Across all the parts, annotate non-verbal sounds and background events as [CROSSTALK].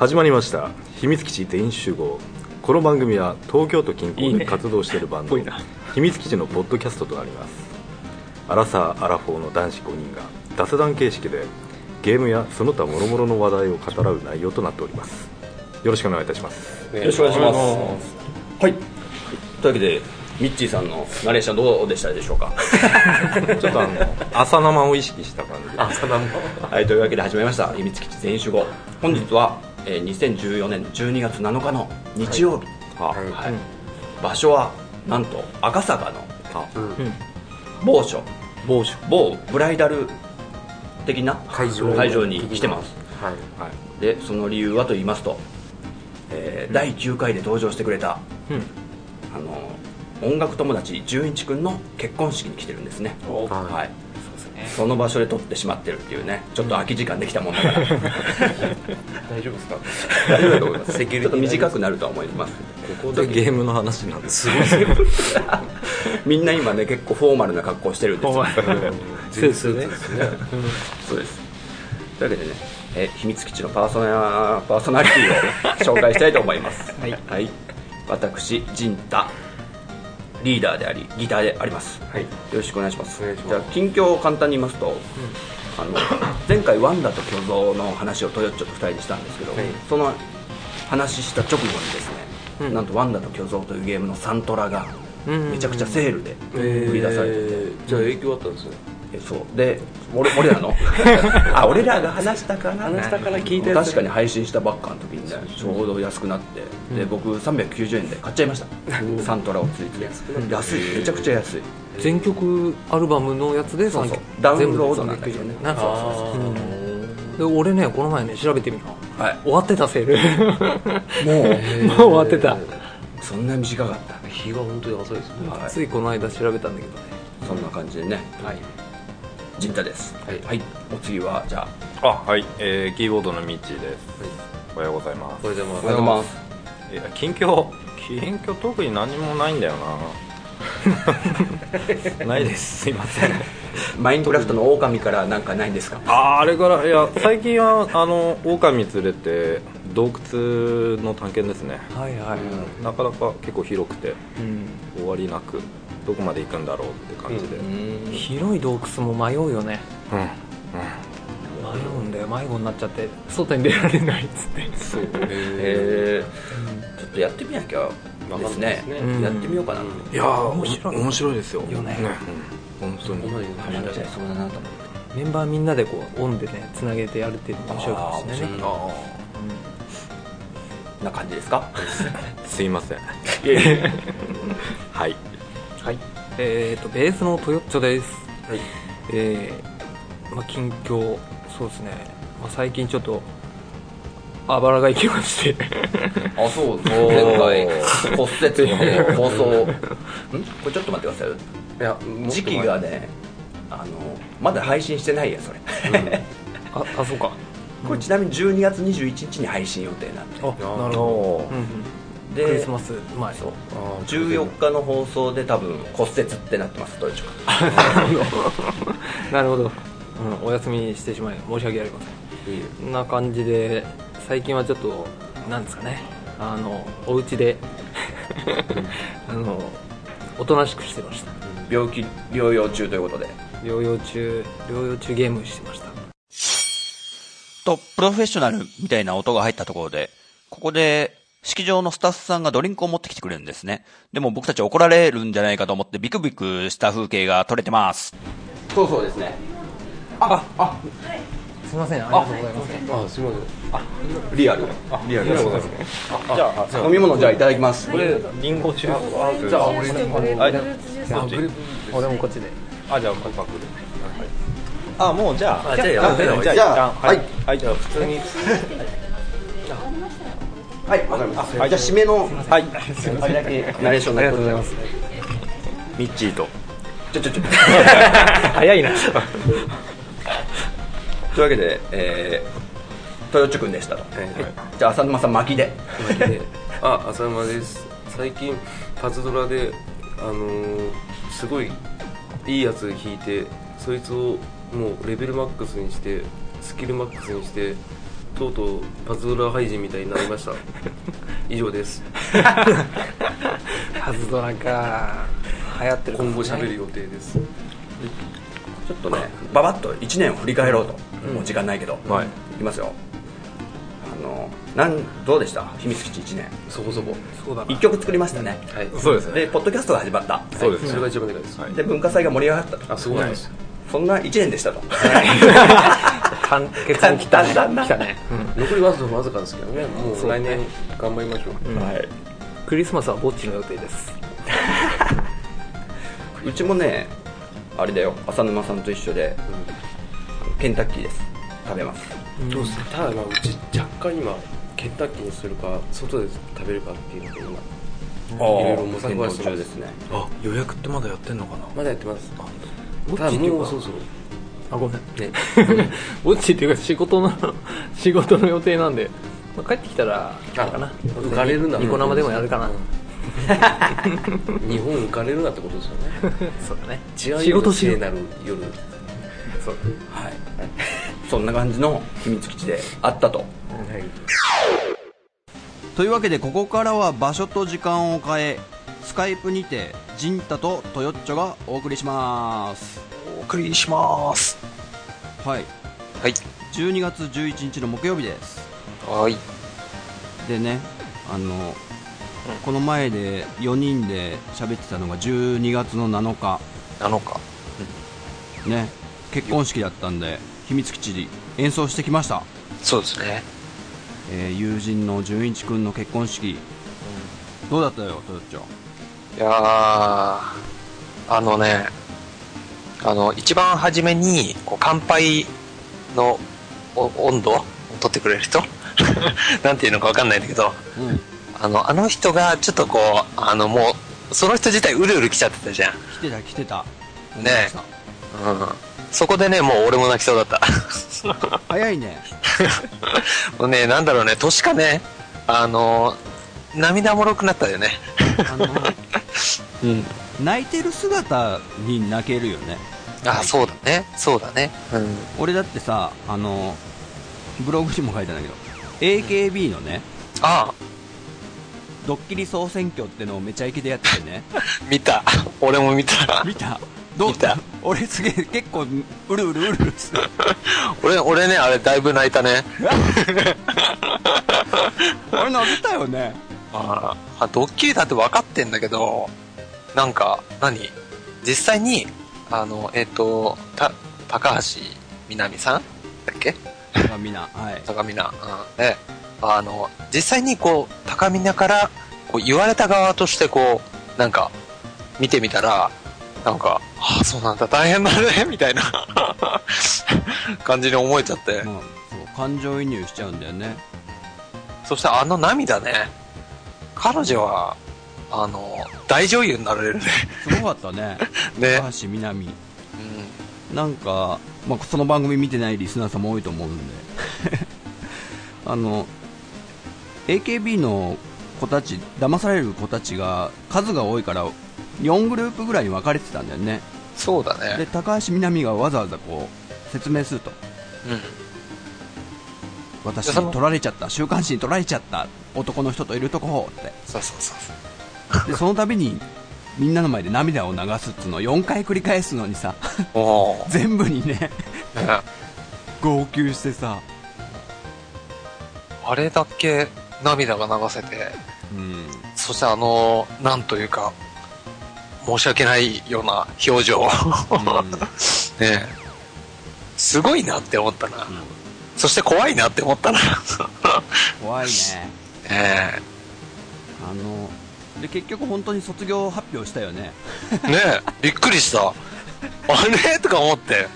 始まりました。秘密基地全員集合。この番組は東京都近郊で活動しているバンドいいね秘密基地のポッドキャストとなります。アラサー・アラフォーの男子5人が雑談形式でゲームやその他諸々の話題を語らう内容となっております。よろしくお願いいたします。よろしくお願いします。はい。というわけでミッチーさんのナレーションどうでしたでしょうか？[LAUGHS] ちょっとあの朝生を意識した感じで。朝生。はいというわけで始まりました。秘密基地全員集合。本日は、えー、2014年12月7日の日曜日、はい。場所はなんと赤坂の某所。某所。某ブライダル的な会場。会場に来てます。はい。でその理由はと言いますと、えー第9回で登場してくれた、うん。あの音楽友達純一君の結婚式に来てるんですね。はいその場所で撮ってしまってるっていうね。ちょっと空き時間できたもんだから、[LAUGHS] 大丈夫ですか？大丈夫だと思います。ちょっと短くなるとは思います。ここでゲームの話なんです。[LAUGHS] みんな今ね結構フォーマルな格好してるんですよそうですね。そうです。というわけでね、えー秘密基地のパーソナパーソナリティを紹介したいと思います。はい。私陣太リーダーでありギターであります、はい。よろしくお願いします。じゃあ近況を簡単に言いますと、あの前回ワンダと巨像の話をトヨッチョと2人でしたんですけど、はい。その話した直後にですね、うん。なんとワンダと巨像というゲームのサントラがうん。めちゃくちゃセールで売り出されてて、じゃあ影響あったんですねえそう。で俺俺らの？[LAUGHS] あ俺らが話したから。話したから聞いたやつ確かに配信したばっかの時にねちょうど安くなって、で僕390円で買っちゃいました。サントラをついて。安い。めちゃくちゃ安い。全曲アルバムのやつでそうそう。ダウンロードなんだけどね。なんかそうそうで俺ねこの前ね調べてみたはい。終わってたセール。[LAUGHS] も [LAUGHS] もう終わってた。うそんな短かった。日が本当に遅いですね。はい。ついこの間調べたんだけどね。そんな感じでね。はい陣太です。はい。お次はじゃあ。あはい、えー、キーボードのミッチーです、おはようございます。おはようごおざいまはようございます。いや近況近況特に何もないんだよな。[LAUGHS] ないです。すいません。マインクラフトの狼からなんかないんですか？あーあれからいや最近はあの狼連れて洞窟の探検ですね。はいはい。なかなか結構広くてうん。終わりなくどこまで行くんだろうって感じで。うん、広い洞窟も迷うよね。うん。迷うんだよ。迷子になっちゃって外に出られないっつって。そう。へえちょっとやってみなきゃですね。うん。やってみようかな。といやー面白い。面白いですよ。よね。うん、本当に。ハマっちゃいそうだなと思って。メンバーみんなでこうオンでねつなげてやるっていうのも面白いかもしれないね。な。感じですか？[LAUGHS] すいません。はいはい。えー、とベースのトヨッチョです。はい。えーまあ、近況そうですね、まあ、最近ちょっとあばらが行きまして。あそう。[LAUGHS] 前回骨折の放送。[LAUGHS] ん？これちょっと待ってください。いや時期がねあのまだ配信してないやそれ。ああそうか。これちなみに12月21日に配信予定なんであなるほど、うんうん、でクリスマス前。そう。あー14日の放送で多分骨折ってなってます [LAUGHS] どうでしょうかなるほど、うん、お休みしてしまい申し訳ありません。いいよ。こんな感じで最近はちょっとなんですかね。あのお家で [LAUGHS] あのおとなしくしてました。病気療養中ということで。療養中療養中ゲームしてました。と、プロフェッショナルみたいな音が入ったところで、ここで、式場のスタッフさんがドリンクを持ってきてくれるんですね。でも僕たち怒られるんじゃないかと思ってビクビクした風景が撮れてます。そうそうですね。あ、あ、すいませんありがとうございます。あすみません。リアル。リアル。でございます。じゃあ、飲み物じゃあいただきます。これリンゴジュースじゃあ俺はいどっち俺もこっちで。あじゃあパクパクであもうじゃあ。じゃあじゃあはい。はいじゃあ普通に [LAUGHS] はい、わかりました。じゃあ、締めの、はい。あれだけ、ナレーションありがとうございます。ミッチーと。ちょちょちょ。[LAUGHS] 早いな。[LAUGHS] というわけで、えー、豊地君でした。と。じゃあ、浅沼さん巻きで。で。[LAUGHS] あ浅山です。最近パズドラであのーすごいいいやつ弾いてそいつをもうレベルマックスにしてスキルマックスにしてとうとうパズドラ廃人みたいになりました？[LAUGHS] 以上です。パズドラか。流行ってるね今後喋る予定です。ちょっとねババッと1年を振り返ろうと、もう時間ないけど、はい。いきますよ。あのなんどうでした？秘密基地1年。そこそこ。そうだな。1曲作りましたね、はい。そうですね。でポッドキャストが始まった。そうですそれが一番でかいです、はいで文化祭が盛り上がったと。あすごいです、そんな1年でしたと [LAUGHS] 簡潔に来たねだ来たね、残りわずかわずかですけどね。もそう来年頑張りましょう、うん。はい。クリスマスはぼっちの予定です。[LAUGHS] うちもねあれだよ。浅沼さんと一緒でケンタッキーです。食べます。どうする？ただまあうち若干今ケンタッキーにするか外で食べるかっていうので今いろいろ模索はしてです。ねあ予約ってまだやってんのかな？まだやってます。ぼただもうそろそろあごめん。ね。ぼっちっていうか仕事の仕事の予定なんで、まあ、帰ってきたらあれかな。浮かれるな。ニコ生でもやるかな、[LAUGHS] 日本浮かれるなってことですよね。[LAUGHS] そうだね。違う仕事しなる夜。そう。はい。そんな感じの秘密基地であったと。はい。というわけでここからは場所と時間を変えスカイプにてジンタとトヨッチョがお送りしますお送りします。はい。はい。12月11日の木曜日です。はい。でねあの、この前で4人で喋ってたのが12月の7日。7日。ね結婚式だったんで秘密基地で演奏してきました、そうですね。えー友人の純一君の結婚式。どうだったよトヨッチョいやーあのねあの一番初めにこう乾杯のお温度を取ってくれる人？[LAUGHS] なんていうのかわかんないんだけどうん。あのあの人がちょっとこうあのもうその人自体うるうる来ちゃってたじゃん。来てた来てた。ねましたうん。そこでねもう俺も泣きそうだった。早いね。[LAUGHS] もうねなんだろうね年かねあの涙もろくなったよね。あのうん。泣いてる姿に泣けるよね。あそうだね。そうだね。うん。俺だってさあのブログにも書いたんだけど AKB のねあ。ドッキリ総選挙ってのをめちゃイケでやっててね。[LAUGHS] 見た。俺も見た。見た？どう？見た。俺すげえ結構うるうるうるうる [LAUGHS] 俺俺ねあれだいぶ泣いたね。[LAUGHS] 俺泣けたよね。ああドッキリだって分かってんだけどなんか何？実際にあのえっ、とた高橋みなみさん？だっけ？がみんなはい。高見菜、うん、であの実際にこう高見菜からこう言われた側としてこうなんか見てみたらなんかああそうなんだ大変だね [LAUGHS] みたいな [LAUGHS] 感じに思えちゃって。まあそう感情移入しちゃうんだよね。そしてあの涙ね。彼女はあの大女優になられるね。すごかったね。[LAUGHS] ね。高橋みなみ。うん。なんか、まあ、その番組見てないリスナーさんも多いと思うんで。[LAUGHS] あの AKB の子たち騙される子たちが数が多いから4グループぐらいに分かれてたんだよね。そうだでね高橋みなみがわざわざこう説明すると。うん。私でその取られちゃった。週刊誌に取られちゃった。男の人といるとこって。そうそうそうそうでその度にみんなの前で涙を流すっつうのを4回繰り返すのにさ [LAUGHS] 全部にねね。号泣してさ。あれだけ涙が流せてうん。そしてあのなんというか申し訳ないような表情 [LAUGHS] ね。えすごいなって思ったな、そして怖いなって思ったな。怖いね。え [LAUGHS] あので結局本当に卒業発表したよね。えねえびっくりした。あれ？とか思って。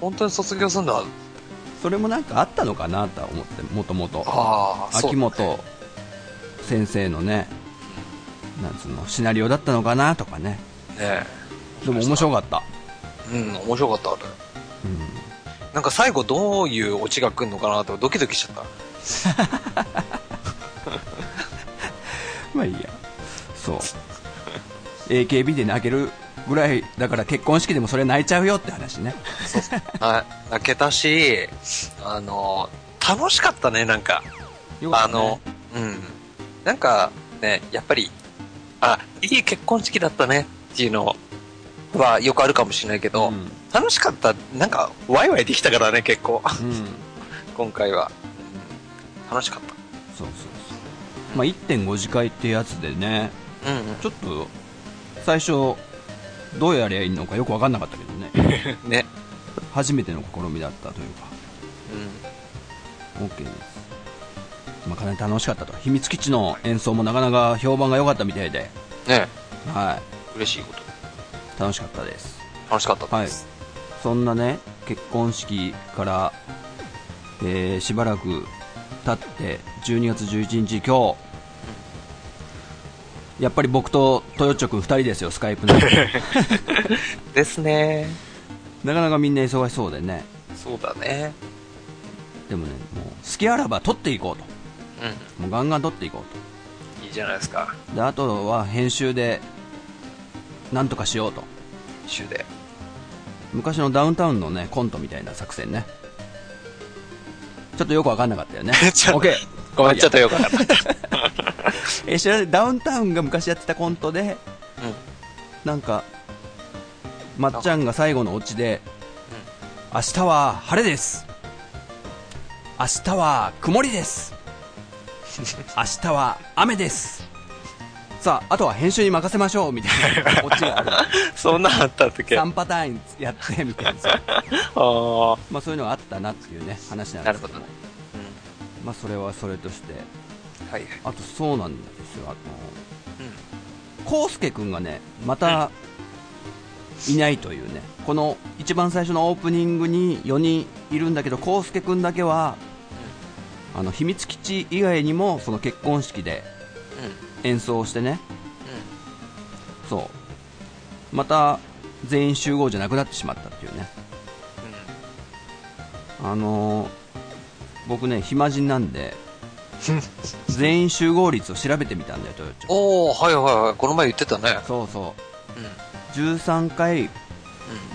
本当に卒業するんだ。それもなんかあったのかなとは思ってもともと秋元先生のねなんつうのシナリオだったのかなとかね。ねでも面白かった、えうん面白かったあれ。うん、なんか最後どういうオチが来るのかなとドキドキしちゃった。[LAUGHS] まあいいやそう AKB で泣けるぐらいだから結婚式でもそれ泣いちゃうよって話ねはい、泣けたし、あの、楽しかったね、なんか。ねあの、うん。なんかね、やっぱり、あ、いい結婚式だったねっていうのはよくあるかもしれないけど、うん楽しかった。なんか、ワイワイできたからね、結構。うん。[LAUGHS] 今回は。うん楽しかっそうそうそう。まあ、1.5次会ってやつでね、た。うんうん。ちょっと、最初、どうやりゃいいのかよくわかんなかったけどね。[LAUGHS] ね。初めての試みだったというか、うん。OK です。まあ、かなり楽しかったと。秘密基地の演奏もなかなか評判が良かったみたいで、ねは嬉しいこと。い。楽しかったです。楽しかったはいです。。そんなね、結婚式から、えーしばらく経って、12月11日今日、やっぱり僕とトヨッチョ君2人ですよ、スカイプの。[LAUGHS] ですね。なかなかみんな忙しそうでね。そうだね。でもね、もう、好きあらば撮っていこうと。うもうガンガン撮っていこうん。いいじゃないですか。と。で、あとは編集で、なんとかしようと。一周で。昔のダウンタウンのね、コントみたいな作戦ね。ちょっとよくわかんなかったよね。[LAUGHS] ちょ OK! ごめん、ちょっとよくわかんない。[LAUGHS] え、知らないダウンタウンが昔やってたコントで、うん。なんか、まっちゃんが最後のオチで、明日は晴れです。明日は曇りです。[LAUGHS] 明日は雨です。さあ、あとは編集に任せましょう、みたいな [LAUGHS] オチがある。そんなんあったっけ？あ3パターンやって、みたいなさ。あ。まあそういうのがあったなっていうね、話なんですけどなるほどね。まあそれはそれとして、うん。はいはい。あとそうなんですよ、あの、うん。コウスケくんがね、また、いないというね、この一番最初のオープニングに4人いるんだけど、コウスケくんだけは、あの、秘密基地以外にも、その結婚式でうん。演奏をしてね、そう、また全員集合じゃなくなってしまったっていうね、あのー僕ね、暇人なんで、全員集合率を調べてみたんだよ、トヨッチョ。おー、はいはいはい。この前言ってたね。そうそう。うん。13回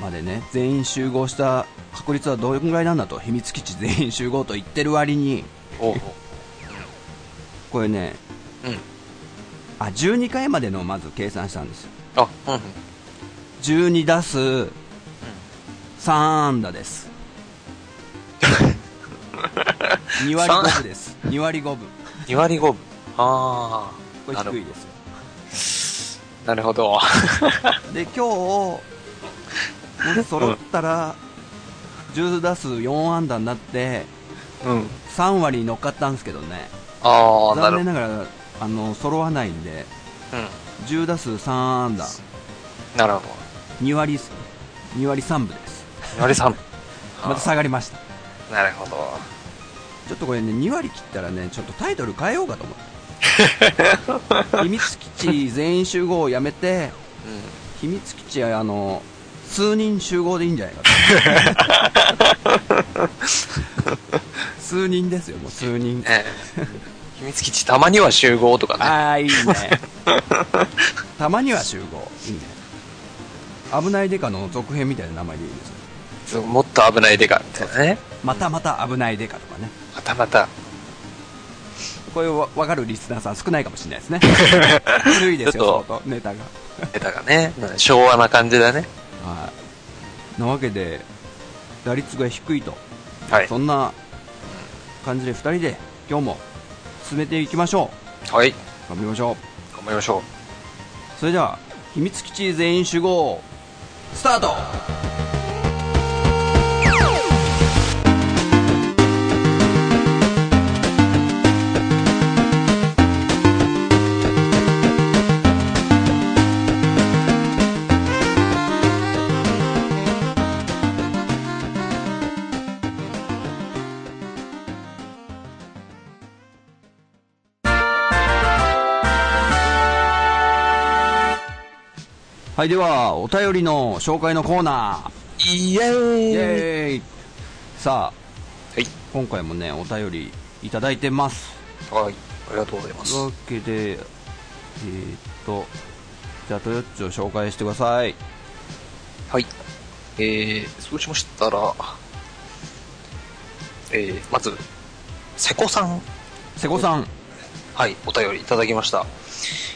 までね全員集合した確率はどれくらいなんだと秘密基地全員集合と言ってる割におう [LAUGHS] これねうん。あ12回までのまず計算したんですよあ、うんうん。12打数3安打です [LAUGHS] 2割5分です2割5分2割5分。あこれ低いですよあ。なるほど。[LAUGHS] で今日もし揃ったら10打数4安打になってうん。3割に乗っかったんですけどねああ、残念ながらあの揃わないんでど。うん。10打数3安打なるほ2割2割3分ですど。2割3分。[LAUGHS] また下がりましたなるほど。ちょっとこれね2割切ったらねちょっとタイトル変えようかと思って。[LAUGHS] 秘密基地全員集合をやめてう秘密基地はあの数人集合でいいんじゃないかと。[LAUGHS] 数人ですよもう数人。ん。ええ。秘密基地たまには集合とかね。ああいいね。[LAUGHS] たまには集合。いいね。危ないデカの続編みたいな名前でいいですねそうもっと危ないデカみたいなね。またまた危ないデカとかねまたまた。これわ分かるリスナーさん少ないかもしれないですね [LAUGHS] 古いですよちょっ相当ネタがデカがね。昭和な感じだね。はいなわけで打率が低いと、はい。そんな感じで2人で今日も進めていきましょはい。う頑張りましょう頑張りましょう。それでは秘密基地全員集合スタートはいではお便りの紹介のコーナイエーーイイエーイさあはい。今回もねお便りいただいてますはい。ありがとうございますという。わけでえー、っとじゃあトヨッチを紹介してくださいはい。えー、そうしましたら、えー、まず、瀬古さん、瀬古さん。はい、お便りいただきました。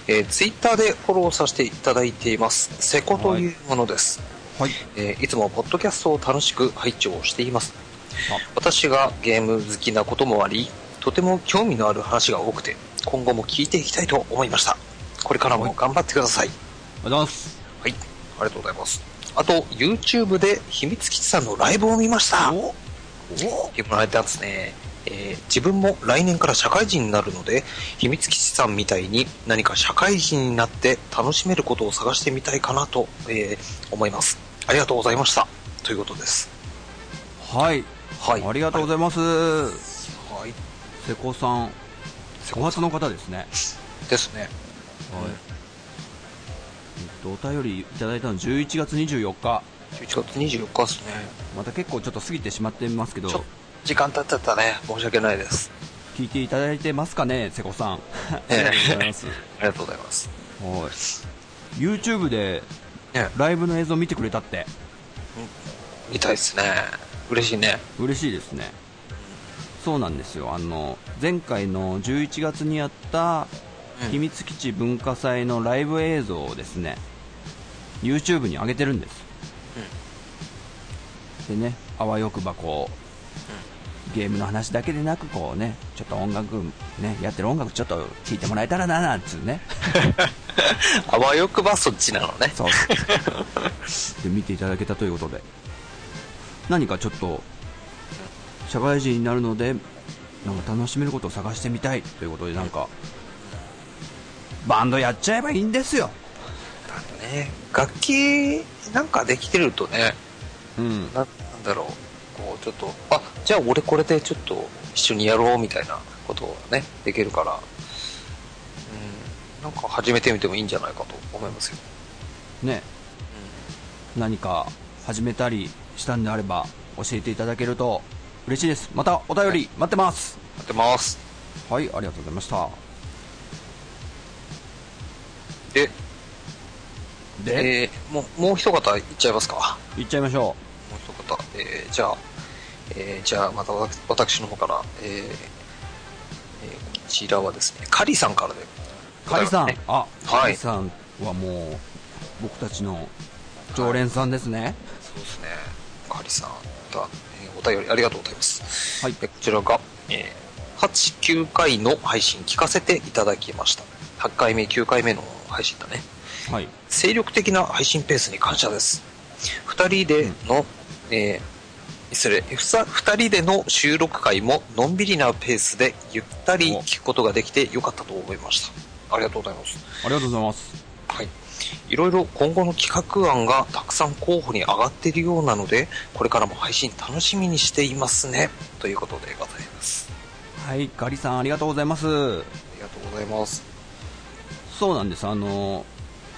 えー、ツイッターでフォローさせていただいています。瀬古というものです。はい。えーいつもポッドキャストを楽しく拝聴しています。あ。私がゲーム好きなこともありとても興味のある話が多くて今後も聞いていきたいと思いました。これからも頑張ってください。ありがとうございます。はい。ありがとうございます。あと YouTube で秘密基地さんのライブを見ました。お。お。見てもらえたんですね、えー自分も来年から社会人になるので秘密基地さんみたいに何か社会人になって楽しめることを探してみたいかなと、えー思いますありがとうございましたということですはい。はいありがとうございます。はい瀬古さん。小松の方ですね。はい。ですねえっと、お便りいただいたの11月24日。11月24日ですねまた結構ちょっと過ぎてしまってますけど時間経っちゃったね申し訳ないです聞いていただいてますかね、瀬古さん。あええりがとうございます。ありがとうございますはい。YouTube でねライブの映像見てくれたって見たいですね嬉しいね嬉しいですね。そうなんですよ。あの、前回の11月にやったうん秘密基地文化祭のライブ映像をですね、YouTube に上げてるんです。でね、あわよくばこう、ゲームの話だけでなくこうね、ちょっと音楽ね、やってる音楽ちょっと聴いてもらえたらななんつうね。[LAUGHS] あわよくばそっちなのねそう。で、見ていただけたということで。何かちょっと、社会人になるので、なんか楽しめることを探してみたいということで、なんか、バンドやっちゃえばいいんですよ。ね楽器なんかできてるとねうん。ななんだろうこうちょっとあじゃあ俺これでちょっと一緒にやろうみたいなことをねできるからうんなんか始めてみてもいいんじゃないかと思いますよね。何か始めたりしたんであれば、教えていただけると嬉しいです。またお便り待ってます。やってますはい、ありがとうございました。でで、えーもうもう一方いっちゃいますか行っちゃいましょもうえーじゃあ、えーじゃあまた私私の方から、えーえーこちらはですねカリさんからでう。カリさん、ねあ、はいカリさんはもう、僕たちの常連さんですね。そうですね。カリさんが、えーお便りありがとうございます。はいでこちらが、えー8、9回の配信聞かせていただきました。8回目、9回目の配信だね。はい。精力的な配信ペースに感謝です。2人での、えー失礼、ふさ2人での収録回ものんびりなペースでゆったり聞くことができてよかったと思いました。ありがとうございます。ありがとうございます。はい。いろいろ今後の企画案がたくさん候補に上がっているようなので、これからも配信楽しみにしていますね。ということでございます。はい、ガリさんありがとうございます。ありがとうございます。そうなんです。あの、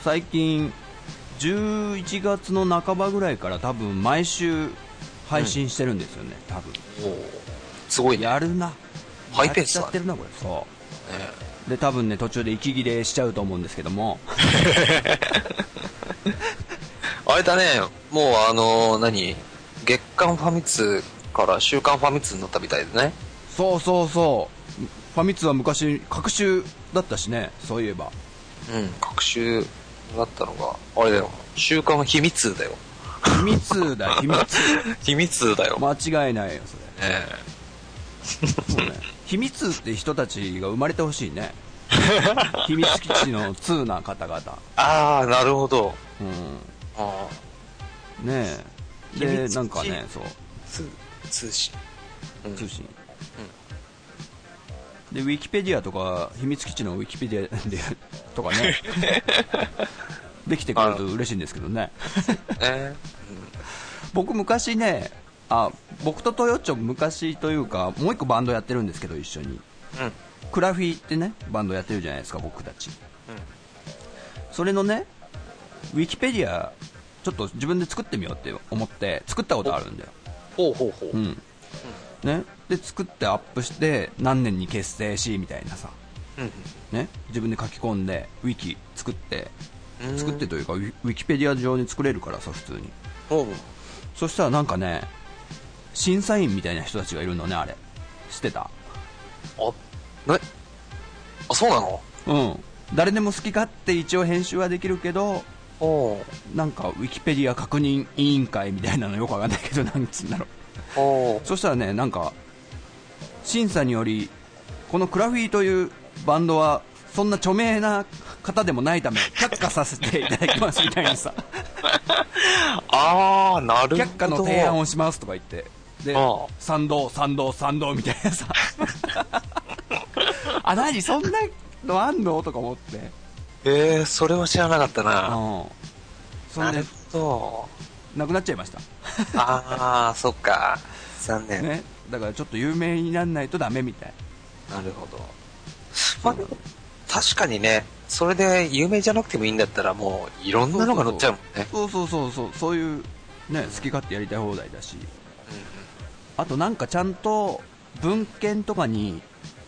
最近、11月の半ばぐらいから多分毎週配信してるんですよね、多分。おーすごいね。やるな。ハイペースだねやっちゃってるな、これ。そう。で、多分ね、途中で息切れしちゃうと思うんですけども、[LAUGHS] あれだね、もうあのー何？月間ファミ通から週刊ファミ通になったみたいでね。そうそうそう。ファミ通は昔、各週だったしね、そういえば。うん、各週だったのが、あれだよ、週刊秘密だよ。秘密だよ、[LAUGHS] 秘密。秘密だよ。間違いないよ、それ。ねそうね。秘密って人たちが生まれてほしいね。[LAUGHS] 秘密基地の通な方々。ああ、なるほど。うん。あーねえ。で、なんかね、そう、通通信。うん通信。で、ウィキペディアとか、秘密基地のウィキペディアでとかね、[LAUGHS] できてくれると嬉しいんですけどね。え [LAUGHS] 僕昔ね、あ、僕とトヨッチョ昔というか、もう一個バンドやってるんですけど、一緒に。ーうん。クラフィーってね、バンドやってるじゃないですか、僕たち。それのね、ウィキペディア、ちょっと自分で作ってみようって思って、作ったことあるんだよ。ほうほうほう。うん。ね。で、作ってアップして、何年に結成し、みたいなさ。うんね。自分で書き込んで、ウィキ作って、うん作ってというか、ウィキペディア上に作れるからさ、普通に。そしたらなんかね、審査員みたいな人たちがいるのね、あれ。知ってた？あ、な、あ、そうなの？うん。誰でも好き勝手一応編集はできるけど、なんか、ウィキペディア確認委員会みたいなのよくわかんないけど、なんつうんだろう。おうそしたらね、なんか、審査により、このクラフィーというバンドは、そんな著名な方でもないため、却下させていただきますみたいにさ、[LAUGHS] あー、なるほど。却下の提案をしますとか言って、でああ、賛同、賛同、賛同みたいなさ、[LAUGHS] あ、何？そんなのあんの？とか思って、えー、それは知らなかったな。うん。それでなる、ほなくなっちゃいました。ど。あー、そっか。残念。ね。だからちょっと有名にならないとダメみたい。なるほど。まあ、確かにね、それで有名じゃなくてもいいんだったらもういろんなのが載っちゃうもんね。そうそうそうそう、そういう、ね、好き勝手やりたい放題だし。あとなんかちゃんと文献とかに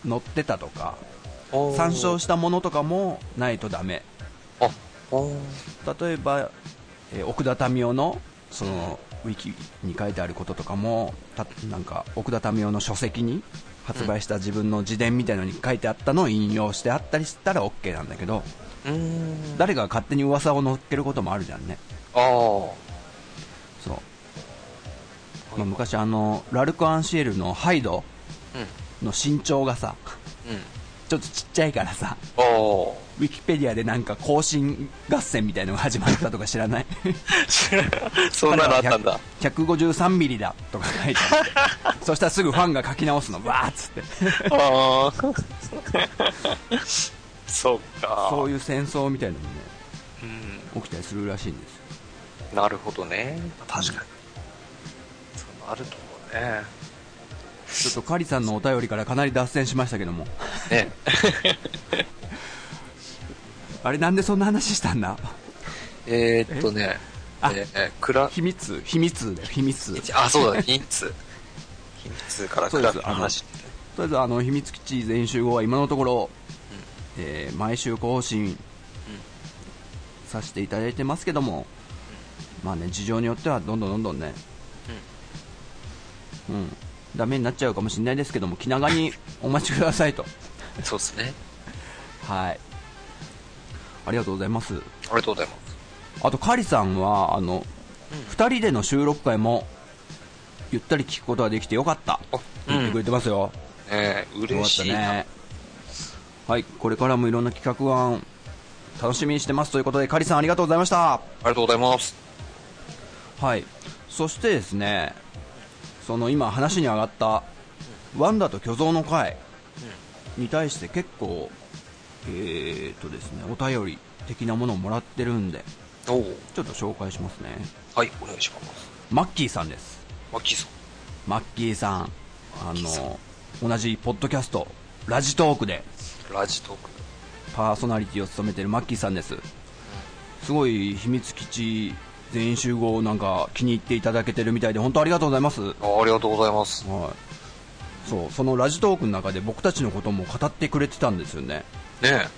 載ってたとか、参照したものとかもないとダメ。あ、例えば、えー奥田民生の、その、ウィキに書いてあることとかも、たなんか、奥田民生の書籍に発売した自分の自伝みたいのに書いてあったのを引用してあったりしたら OK なんだけど。誰かが勝手に噂を乗っけることもあるじゃんね。あー。そう。まあ、昔あの、ラルク・アンシエルのハイドうの身長がさ、ん。うん。ちょっとちっちゃいからさ。ウィキペディアでなんか更新合戦みたいのが始まったとか知らない？そんなのあったんだ。153ミリだとか書いてあってそしたらすぐファンが書き直すのわーっつってあー。そっか。そういう戦争みたいなのもねうん。起きたりするらしいんですよなるほどね。確かに。そうなると思うね。ちょっとカリさんのお便りからかなり脱線しましたけどもね。あれなんでそんな話したんだ？えーっとね、あえー、クラ、秘密？秘密だよ秘密。とりあ、そうだ、秘密。秘密からクラの話。あえずあの秘密基地全員集合は今のところ、えー毎週更新させていただいてますけども、まあね事情によってはどんどんどんどんねうん、ダメになっちゃうかもしれないですけども気長にお待ちくださいと。そうですね。はいありがとうございます。ありがとうございます。あとカリさんはあの、2人での収録会もゆったり聞くことができてよかった。あ言ってくれてますよ、ねえ嬉しいね。はいこれからもいろんな企画案楽しみにしてます。ということでカリさんありがとうございました。ありがとうございます。はい。そしてですねその今話に上がったワンダと巨像の会に対して結構えー、っとですねお便り的なものをもらってるんでちょっと紹介しますね。はい、お願いします。マッキーさんです。マッキーさん。マッキーさんあの同じポッドキャストラジトークで。ラジトーク。パーソナリティを務めてるマッキーさんです。すごい秘密基地全員集合なんか気に入っていただけてるみたいで本当ありがとうございます、はい、あありがとうございます。そうそのラジトークの中で僕たちのことも語ってくれてたんですよねね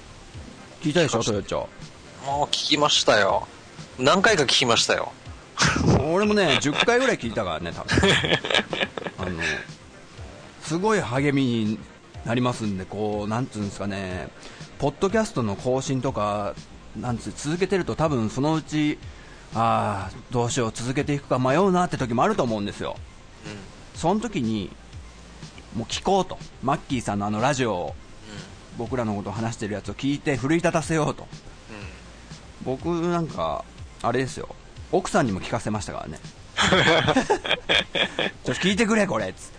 聞いたでしょトヨッチョえ。もう聞きましたよ。何回か聞きましたよ。[LAUGHS] 俺もね10回ぐらい聞いたからね多分 [LAUGHS] あのすごい励みになりますんでこうなんつうんですかねポッドキャストの更新とかなんつう続けてると多分そのうちああどうしよう続けていくか迷うなって時もあると思うんですよその時にもう聞こうとマッキーさんのあのラジオを僕らのことを話してるやつを聞いて奮い立たせようと僕なんかあれですよ奥さんにも聞かせましたからね [LAUGHS] ちょっと聞いてくれこれっつって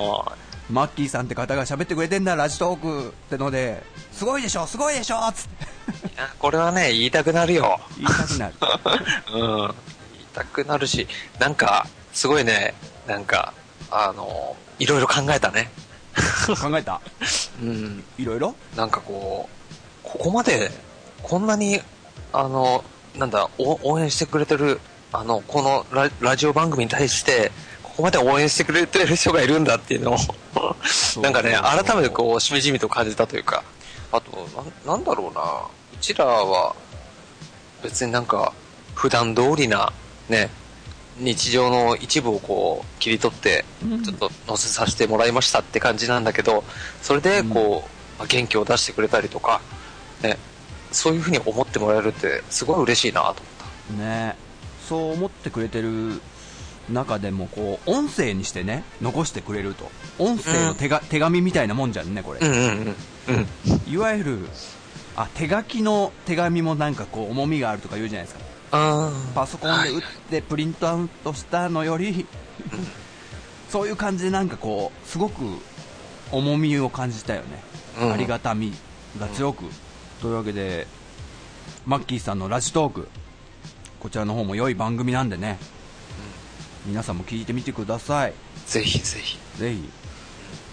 あマッキーさんって方が喋ってくれてんだラジトークってのですごいでしょすごいでしょっつってあ。いや、これはね、言いたくなるよ。言いたくなる [LAUGHS] うん。言いたくなるし、なんか、すごいね、なんか、あの、いろいろ考えたね。[LAUGHS] 考えた？うん。いろいろ？なんかこう、ここまで、こんなに、あの、なんだ、お応援してくれてる、あの、このララジオ番組に対して、ここまで応援してくれてる人がいるんだっていうのを、なんかね、改めてこう、しみじみと感じたというか、あと、なんなんだろうな、うちらは、別になんか、普段通りな、ね、日常の一部をこう切り取ってちょっと載せさせてもらいましたって感じなんだけどそれでこう、まあ元気を出してくれたりとか、ね、そういうふうに思ってもらえるってすごい嬉しいなと思った。ね。そう思ってくれてる中でもこう音声にしてね残してくれると。音声の手が、手紙みたいなもんじゃんねこれ、うんうんうんうん。いわゆるあ手書きの手紙もなんかこう重みがあるとか言うじゃないですか。あパソコンで打ってプリントアウトしたのより、そういう感じでなんかこうすごく重みを感じたよね、うん。ありがたみが強く、というわけでマッキーさんのラジトーク。こちらの方も良い番組なんでね、皆さんも聞いてみてください。ぜひぜひ。ぜひ。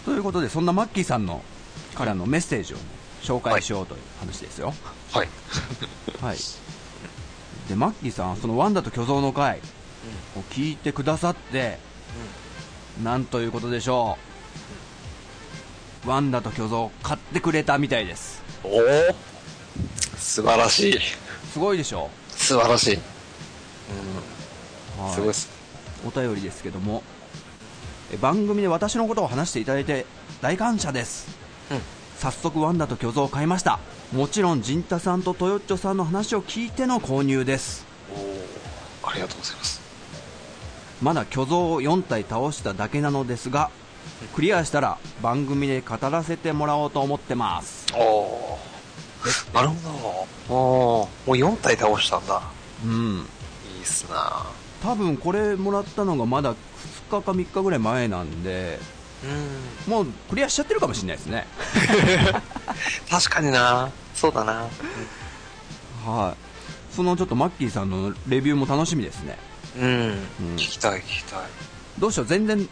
ということでそんなマッキーさんのからのメッセージを、ね、紹介しようという話ですよ、はい。はい、でマッキーさんはそのワンダと巨像の会を聞いてくださって、なんということでしょう、ワンダと巨像を買ってくれたみたいです。おお素晴らしい。すごいでしょ素晴らしい、う、はいすごいです。お便りですけども。え番組で私のことを話していただいて大感謝です、うん。早速ワンダと巨像を買いましたもちろん陣太さんとトヨッチョさんの話を聞いての購入です。おおありがとうございます。まだ巨像を4体倒しただけなのですがクリアしたら番組で語らせてもらおうと思ってます。おおなるほど。おおもう4体倒したんだ。うん。いいっすな。多分これもらったのがまだ2日か3日ぐらい前なんでうん。もうクリアしちゃってるかもしれないですね。[LAUGHS] 確かになそうだな。はい。そのちょっとマッキーさんのレビューも楽しみですね。うん、うん。聞きたい聞きたい。どうしよう？全然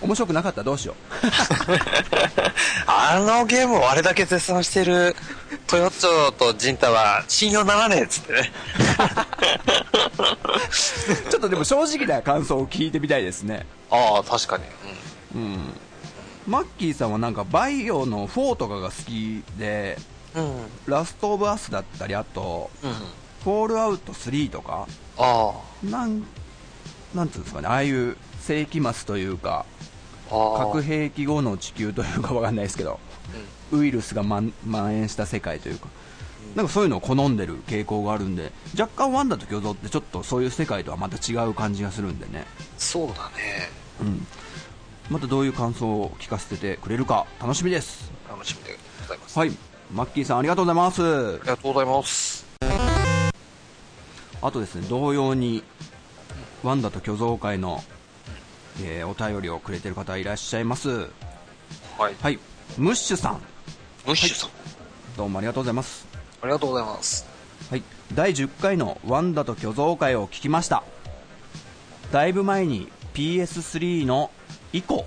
面白くなかった？らどうしよ [LAUGHS] あのゲームをあれだけ絶賛してるトヨッチョとジンタは信用ならねえっつってね。う [LAUGHS] ちょっとでも正直な感想を聞いてみたいですね。ああ確かに。うん。マッキーさんはなんかバイオの4とかが好きでうんうんラストオブアスだったりあとうんフォールアウト3とかあなんなんていうんですかねああいう世紀末というか核兵器後の地球というかわかんないですけどウイルスが蔓蔓延した世界というか。なんかそういうのを好んでる傾向があるんで若干ワンダと巨像ってちょっとそういう世界とはまた違う感じがするんでね、そうだね。うん、またどういう感想を聞かせてくれるか楽しみです。楽しみでございます、はいマッキーさんありがとうございます。ありがとうございます。あとですね同様にワンダと巨像会の、えーお便りをくれてる方いらっしゃいます。はい。はい。ムッシュさん。ムッシュさん、どうもありがとうございます。ありがとうございます。はい、第10回のワンダと巨像会を聞きました。だいぶ前に PS3 の以降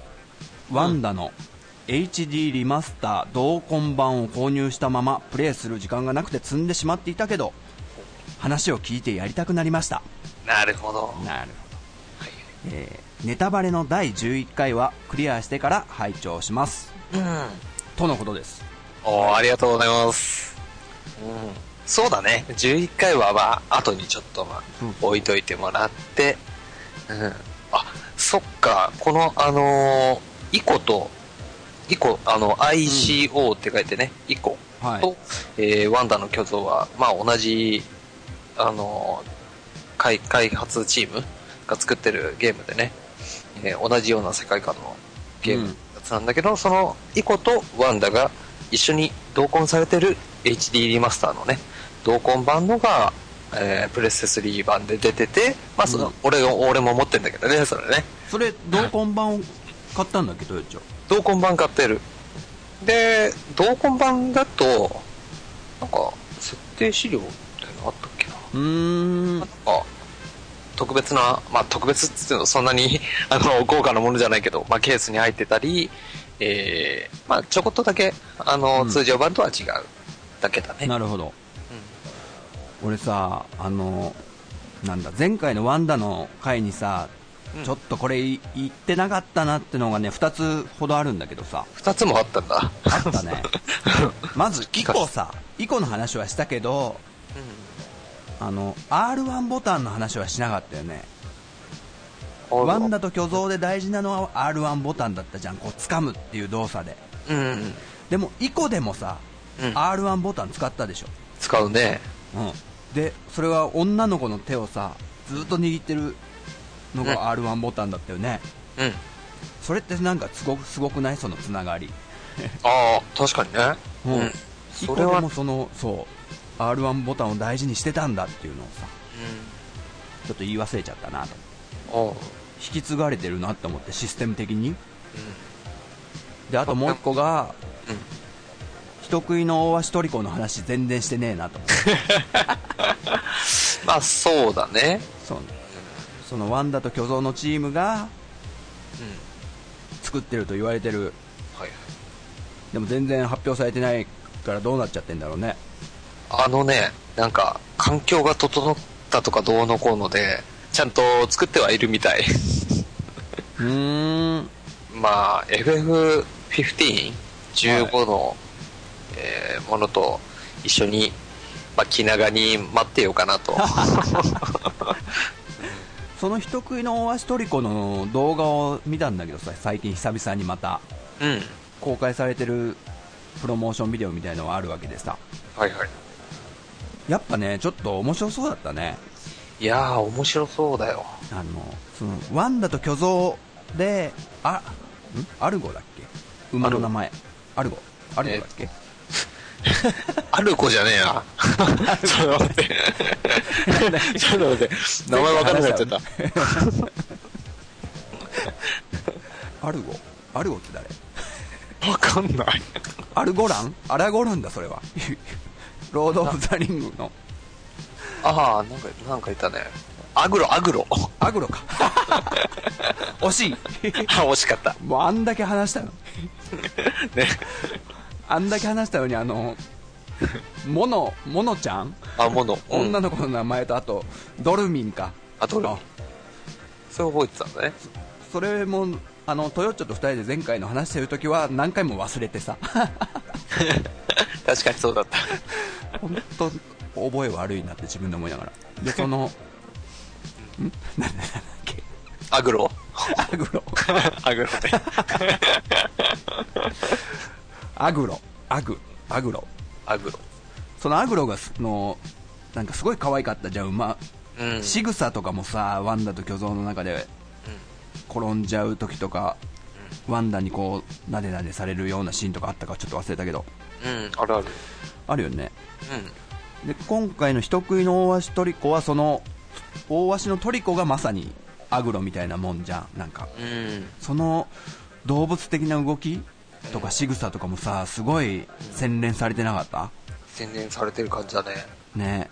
ワンダの HD リマスター同梱版を購入したままプレイする時間がなくて積んでしまっていたけど話を聞いてやりたくなりました。なるほど。なるほど、えーネタバレの第11回はクリアしてから拝聴します。うん。とのことです。おーありがとうございます。うん、そうだね。11回はまあ、後にちょっとまあ、うん。置いといてもらって、うん。あ、そっか、この、あのーイコと、イコ、あの、ICO って書いてね、イコはい。と、えーワンダの巨像は、まあ同じ、あのー開、開発チームが作ってるゲームでね、えー同じような世界観のゲームなんだけど、そのイコとワンダが一緒に同梱されてる HD リマスターのね、同梱版のが、えープレステ3版で出てて、まあその、うん。俺が、俺も持ってんだけどね、それね。それ同梱版を買ったんだっけどよっちょ同梱版買ってる。で、同梱版だと、なんか、設定資料ってのあったっけな。うーんなんか、特別な、まあ特別っつってのそんなに、[LAUGHS] あの、豪華なものじゃないけど、まあケースに入ってたり、えー、まあちょこっとだけ、あの、うん通常版とは違うだけだね。なるほど、俺さあのなんだ前回のワンダの回にさ、うんちょっとこれい言ってなかったなってのがね2つほどあるんだけどさ二つもあったんだ。あったね [LAUGHS] まずイコさイコの話はしたけどあの R1 ボタンの話はしなかったよねワンダと巨像で大事なのは R1 ボタンだったじゃん、こう掴むっていう動作で。うん。でも、イコでもさ、うん R1 ボタン使ったでしょ。使うね。うん。で、それは女の子の手をさ、ずっと握ってるのが R1 ボタンだったよね。うん。それってなんかすごく、すごくない？そのつながり。[LAUGHS] ああ、確かにね。うん。うん。それは、もその、そう、R1 ボタンを大事にしてたんだっていうのをさ、ちょっと言い忘れちゃったなと。引き継がれてるなって思って、システム的に。で、あともう一個が、うん。人食いの大足トリコの話全然してねえなと。[LAUGHS] まあ、そうだね。そうそのワンダと巨像のチームがうん。作ってると言われてるはい。でも全然発表されてないからどうなっちゃってんだろうねあのね、なんか、環境が整ったとかどうのこうので、ちゃんと作ってはいるみたい。うーんまあ、FF15、15の、えーものと一緒に、まあ、気長に待ってようかなと。[LAUGHS] その人食いの大足トリコの動画を見たんだけどさ最近久々にまた。うん。公開されてるプロモーションビデオみたいのがあるわけでさ。はいはい。やっぱねちょっと面白そうだったね。いやー、面白そうだよ。あのそのワンダと巨像であん？アルゴだっけ？馬の名前。アルゴ。アルゴ。だっけ？アルコじゃねえな。ちょっと待って。[LAUGHS] ちょっと待って。名前わかんなくなっちゃった。アルゴアルゴって誰？わかんない。アルゴラン？アラゴランだそれは [LAUGHS] ロード・オブ・ザ・リングのああ、なんか、なんかいたね。アグロ、アグロ。アグロか [LAUGHS] 惜しいあ、惜しかった。もうあんだけ話したのね。あんだけ話したのにあの [LAUGHS] モノモノちゃん、あ、モノ。うん。女の子の名前とあとドルミンか。あ、どれあ。それ覚えてたんだね。それもあのトヨッチョと2人で前回の話してる時は何回も忘れてさ。[LAUGHS] 確かにそうだった。本当覚え悪いなって自分で思いながら。でその [LAUGHS] ん？なんだっけ？アグロ。アグロ。アグロね。アグロ。アグ。アグロ。アグロ。そのアグロがすのなんかすごい可愛かった。じゃん馬。うん。仕草とかもさワンダと巨像の中で転んじゃう時とか、ワンダにこうなでなでされるようなシーンとかあったかちょっと忘れたけど。うん、あるある。あるよね。うで今回の人食いの大足トリコはその大足のトリコがまさにアグロみたいなもんじゃん。なんか。ん。うん。その動物的な動きとか仕草とかもさすごい洗練されてなかった？宣伝されてる感じだね。ね。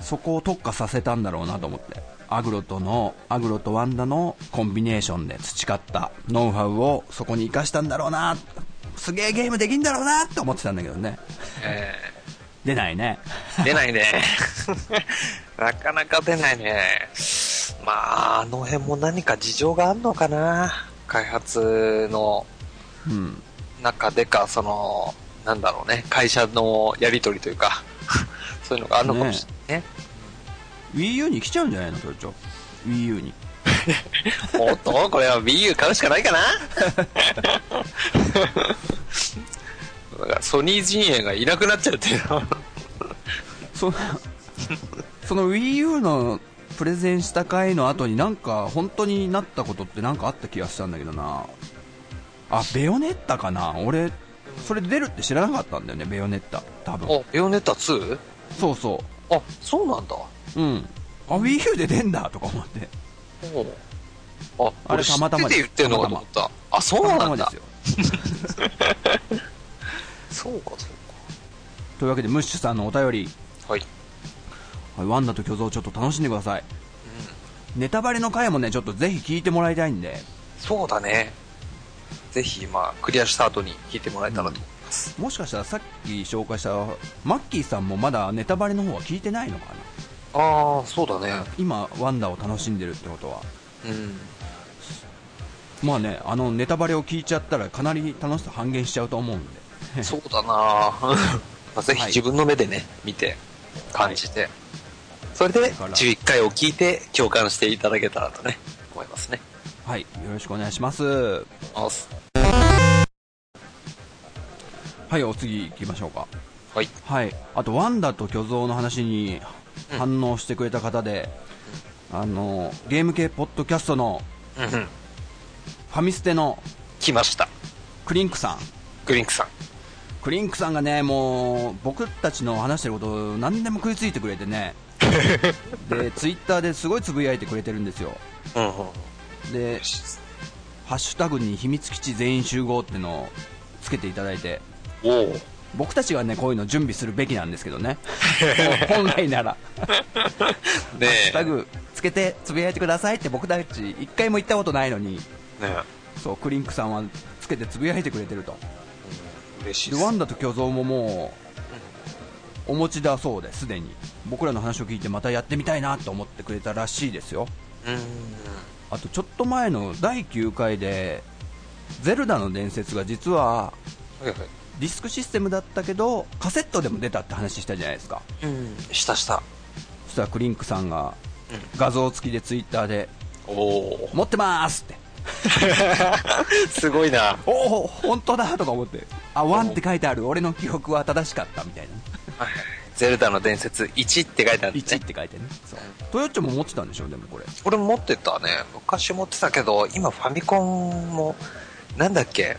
そこを特化させたんだろうなと思って。アグロとのアグロとワンダのコンビネーションで培ったノウハウをそこに生かしたんだろうな。すげえゲームできんだろうなって思ってたんだけどね。え。出ないね。ー、出ないね。[LAUGHS] なかなか出ないね。まあ、あの辺も何か事情があんのかな。開発の。うん中でか、その、なんだろうね、会社のやりとりというか、[LAUGHS] そういうのがあるのかもしれないね。WiiU に来ちゃうんじゃないのそれちょ。WiiU に。[LAUGHS] おっと、これは Wii U 買うしかないかな。だからソニー陣営がいなくなっちゃうっていうの。は [LAUGHS] そその WiiU のプレゼンした回の後になんか本当になったことってなんかあった気がしたんだけどなあベヨネッタかな？俺それ出るって知らなかったんだよねベヨネッタ多分お、ベヨネッタ 2? そうそあ、そうなんだ。ううんあ WiiU で出んだとか思ってあ、あれたまたまってて言ってんのかと思った。あ、そうなんだたまです。よ [LAUGHS] そうか、そうというわけでムッシュさんのお便りか。はい。はいワンダと巨像ちょっと楽しんでください、ネタバレの回もねちょっとぜひ聞いてもらいたいんでそうだね。ぜひ、まあ、クリアした後に聞いてもらえたらと思います。もしかしたらさっき紹介したマッキーさんもまだネタバレの方は聞いてないのかな？ああ、そうだね。今ワンダを楽しんでるってことはうん。まあねあのネタバレを聞いちゃったらかなり楽しさ半減しちゃうと思うんでそうだな [LAUGHS] まあぜひ自分の目でね、見て、感じて。それで、から11回を聞いて共感していただけたらとね、思い。ますね。はい、よろしくお願いします。はい、お次行きましょうか。はい。はい、あと、ワンダと巨像の話に反応してくれた方で、あの、ゲーム系ポッドキャストのうんうん。ファミステの来ました。クリンクさん。グリンクさん。クリンクさんがね、もう、僕たちの話してることを何でも食いついてくれてね、[LAUGHS] で、ツイッターですごいつぶやいてくれてるんですよ。うんうん。で、ハッシュタグに秘密基地全員集合ってのをつけていただいて。僕たちがね、こういうの準備するべきなんですけどね。[LAUGHS] 本来なら。[LAUGHS] ねハッシュタグつけてつぶやいてくださいって僕たち一回も言ったことないのに、そう、クリンクさんはつけてつぶやいてくれてると。で、嬉しいです。ワンダと巨像ももう、お持ちだそうですでに。僕らの話を聞いてまたやってみたいなと思ってくれたらしいですよ。うん。あとちょっと前の第9回で、ゼルダの伝説が実は。ディスクシステムだったけど、カセットでも出たって話したじゃないですか。うん。したした。そしたらクリンクさんが画像付きでツイッターで、おお。持ってまーすって。[LAUGHS] すごいな。おお、本当だとか思って。あ、ワンって書いてある。俺の記憶は正しかったみたいな。ゼルダの伝説1って書いてあるん1っね。て書いてね。そう。トヨッチョも持ってたんでしょでもこれ。俺も持ってたね。昔持ってたけど、今ファミコンも、なんだっけ？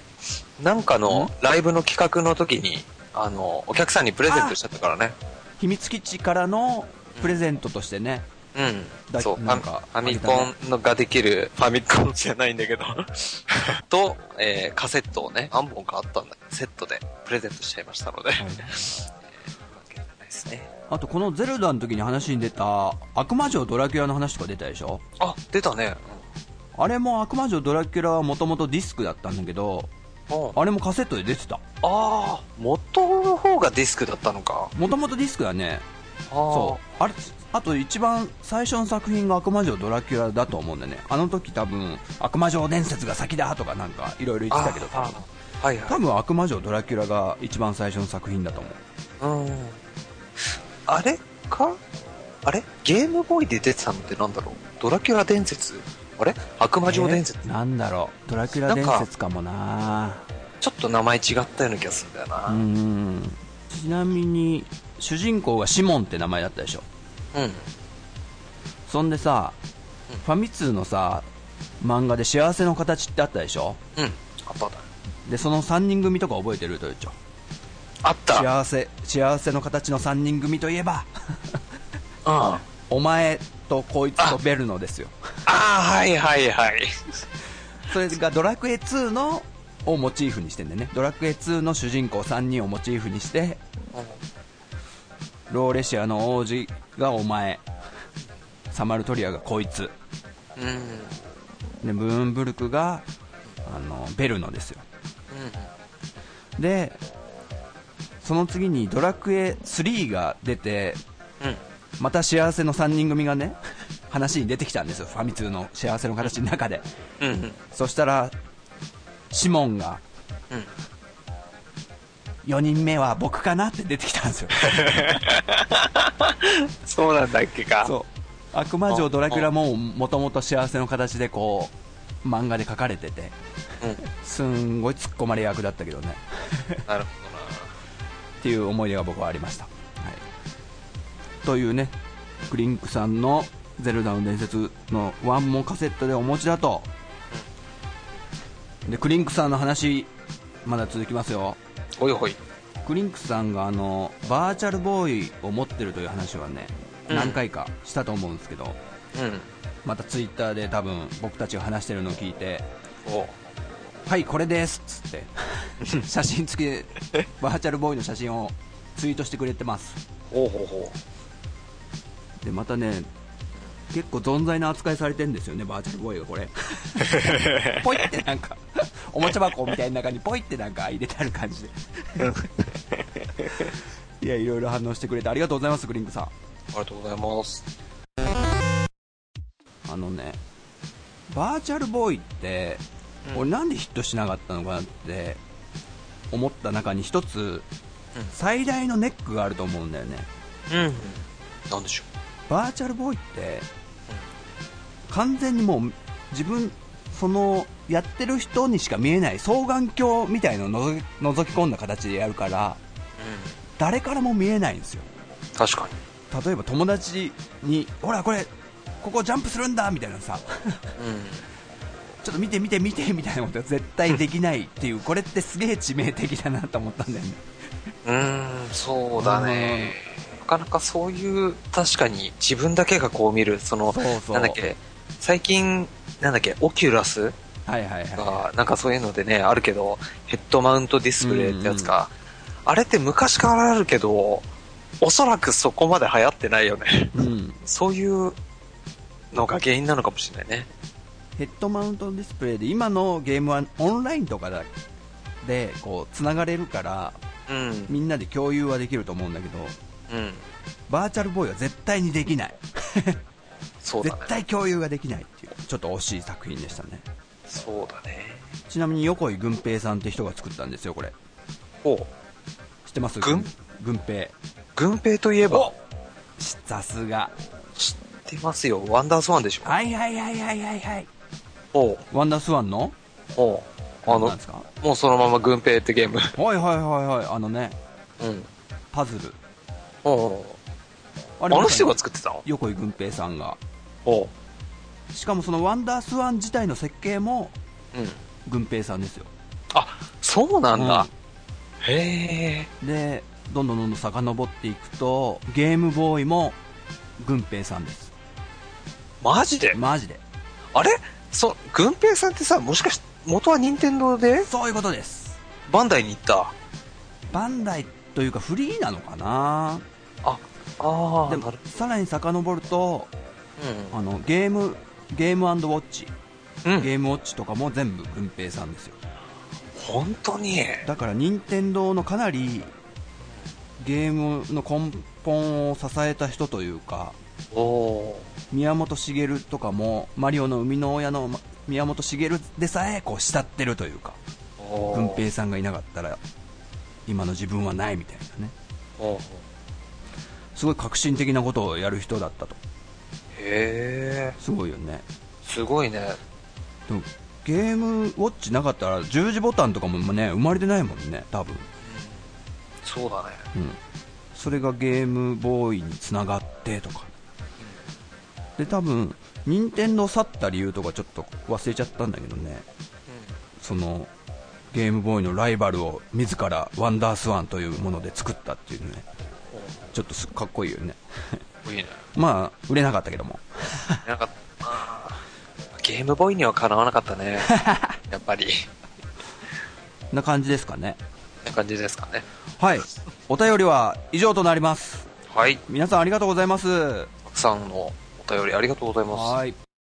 なんかのライブの企画の時に、あの、お客さんにプレゼントしちゃったからね。秘密基地からのプレゼントとしてね。うん。だそう、なんかファミコンのができる、ファミコンじゃないんだけど、[LAUGHS] と、えーカセットをね、何本かあったんだセットでプレゼントしちゃいましたので、ですね。あとこのゼルダの時に話に出た悪魔女ドラキュラの話とか出たでしょ？あ、出たね。あれも悪魔女ドラキュラはもともとディスクだったんだけど、うん。ああれもカセットで出てた。あー、元の方がディスクだったのか。もともとディスクだね。そう。あれ、あと一番最初の作品が悪魔女ドラキュラだと思うんだよね。あの時多分、悪魔女伝説が先だとかなんかいろいろ言ってたけど、あーはいは多分悪魔女ドラキュラが一番最初の作品だと思う。い。うん。あれか？あれ？ゲームボーイで出てたのってなんだろう？ドラキュラ伝説？あれ？悪魔城伝説、えなんだろう、ドラキュラ伝説かもなちょっと名前違ったような気がするんだよな。ううん。ん。ちなみに、主人公がシモンって名前だったでしょ。そんでさ、ファミ通のさ、漫画で幸せの形ってあったでしょうん。あっただ。で、その3人組とか覚えてる？とよちょ。あった。幸せ、幸せの形の3人組といえば、あお前とこいつとベルノですよ。あー、はいはいはい。それがドラクエ2の、をモチーフにしてんだよね。ドラクエ2の主人公3人をモチーフにして、ローレシアの王子がお前、サマルトリアがこいつ、うん。うん。で、ブーンブルクが、あの、ベルノですよ。で、その次にドラクエ3が出て、うん。また幸せの3人組がね、話に出てきたんですよ。ファミ通の幸せの形の中で。うん。うん。そしたら、シモンが、うん4人目は僕かなって出てきたんですよ。[LAUGHS] そうなんだっけか。そう。悪魔城ドラキュラももともと幸せの形でこう、漫画で書かれてて、うん。すんごい突っ込まれ役だったけどね。[LAUGHS] なるほっていう思い出が僕はありました。はい、というね、クリンクさんのゼルダの伝説のワンもカセットでお持ちだと。で、クリンクさんの話、まだ続きますよ。どな。ほいほい。クリンクさんがあの、バーチャルボーイを持ってるという話はね、うん何回かしたと思うんですけど、うん。またツイッターで多分僕たちが話してるのを聞いて、おはい、これですっつって、[LAUGHS] 写真付きで、バーチャルボーイの写真をツイートしてくれてます。ほうほうほで、またね、結構存在な扱いされてるんですよね、バーチャルボーイがこれ。[LAUGHS] ポイってなんか、おもちゃ箱みたいな中にポイってなんか入れてある感じで。[LAUGHS] いや、いろいろ反応してくれてありがとうございます、グリンクさん。う。ありがとうございます。あのね、バーチャルボーイって、俺なんでヒットしなかったのかなって思った中に一つ、最大のネックがあると思うんだよね。うん。なんでしょバーチャルボーイって、完全にもう自分そのやってる人にしか見えない双眼鏡みたいのをのぞ覗き込んだ形でやるから誰からも見えないんですよ。確か例えば友達にほらこれここジャンプするんだみたいなさ。に。ちょっと見て見て見てみたいなことは絶対できないっていうこれってすげえ致命的だなと思ったんだよねうん。うん、そうだね。なかなかそういう、確かに自分だけがこう見る、その、そうそうなんだっけ、最近、なんだっけ、オキュラスはいはいはいが、なんかそういうのでね、あるけど、ヘッドマウントディスプレイってやつか。あれって昔からあるけど、おそらくそこまで流行ってないよね。うんそういうのが原因なのかもしれないね。ヘッドマウントディスプレイで今のゲームはオンラインとかでこうつながれるからうん。みんなで共有はできると思うんだけどうん。バーチャルボーイは絶対にできないそうだね絶。対共有ができないっていうちょっと惜しい作品でしたねそうだね。ちなみに横井軍平さんって人が作ったんですよこれお知ってます？軍？軍平軍兵といえば、さすが知ってますよ。ワンダースワンでしょ。はいはいはいはいはいはいワンダースワンの？おう。あのなんで、すか？もうそのまま軍兵ってゲーム。はいはいはいはいあのね。うん。パズル。おうああの人がっ作ってた？の横井軍平さんが。おう。しかもそのワンダースワン自体の設計もうん。軍平さんですよ。あ、そうなんだ。へえ。でどんどんどんどん遡っていくとゲームボーイも軍平さんです。マジで？マジで。あれ？そ、軍兵さんってさ、もしかして、元は任天堂で？そういうことですバンダイに行った。バンダイというかフリーなのかな？あ、ああ、でもさらに遡るとほあのゲームゲームウォッチど。うん。うん。ゲームウォッチとかも全部軍平さんですよ本当に？だから任天堂のかなりゲームの根本を支えた人というか宮本茂とかもマリオの生みの親のま宮本茂でさえこう慕ってるというかー。おー軍平さんがいなかったら今の自分はないみたいなねすごい革新的なことをやる人だったとへえ。すごいよねすごいね。でもゲームウォッチなかったら十字ボタンとかもね生まれてないもんね多分そうだね。うんそれがゲームボーイにつながってとかで多分任天堂去った理由とかちょっと忘れちゃったんだけどねそのゲームボーイのライバルを自らワンダースワンというもので作ったっていうねちょっとすかっこいいよね。[LAUGHS] まあ売れなかったけどもなんか、あーゲームボーイにはかなわなかったね。[LAUGHS] やっぱり。な感じですかねな感じですかね。はいお便りは以上となりますはい。皆さんありがとうございますたくさんのお便りありがとうございます。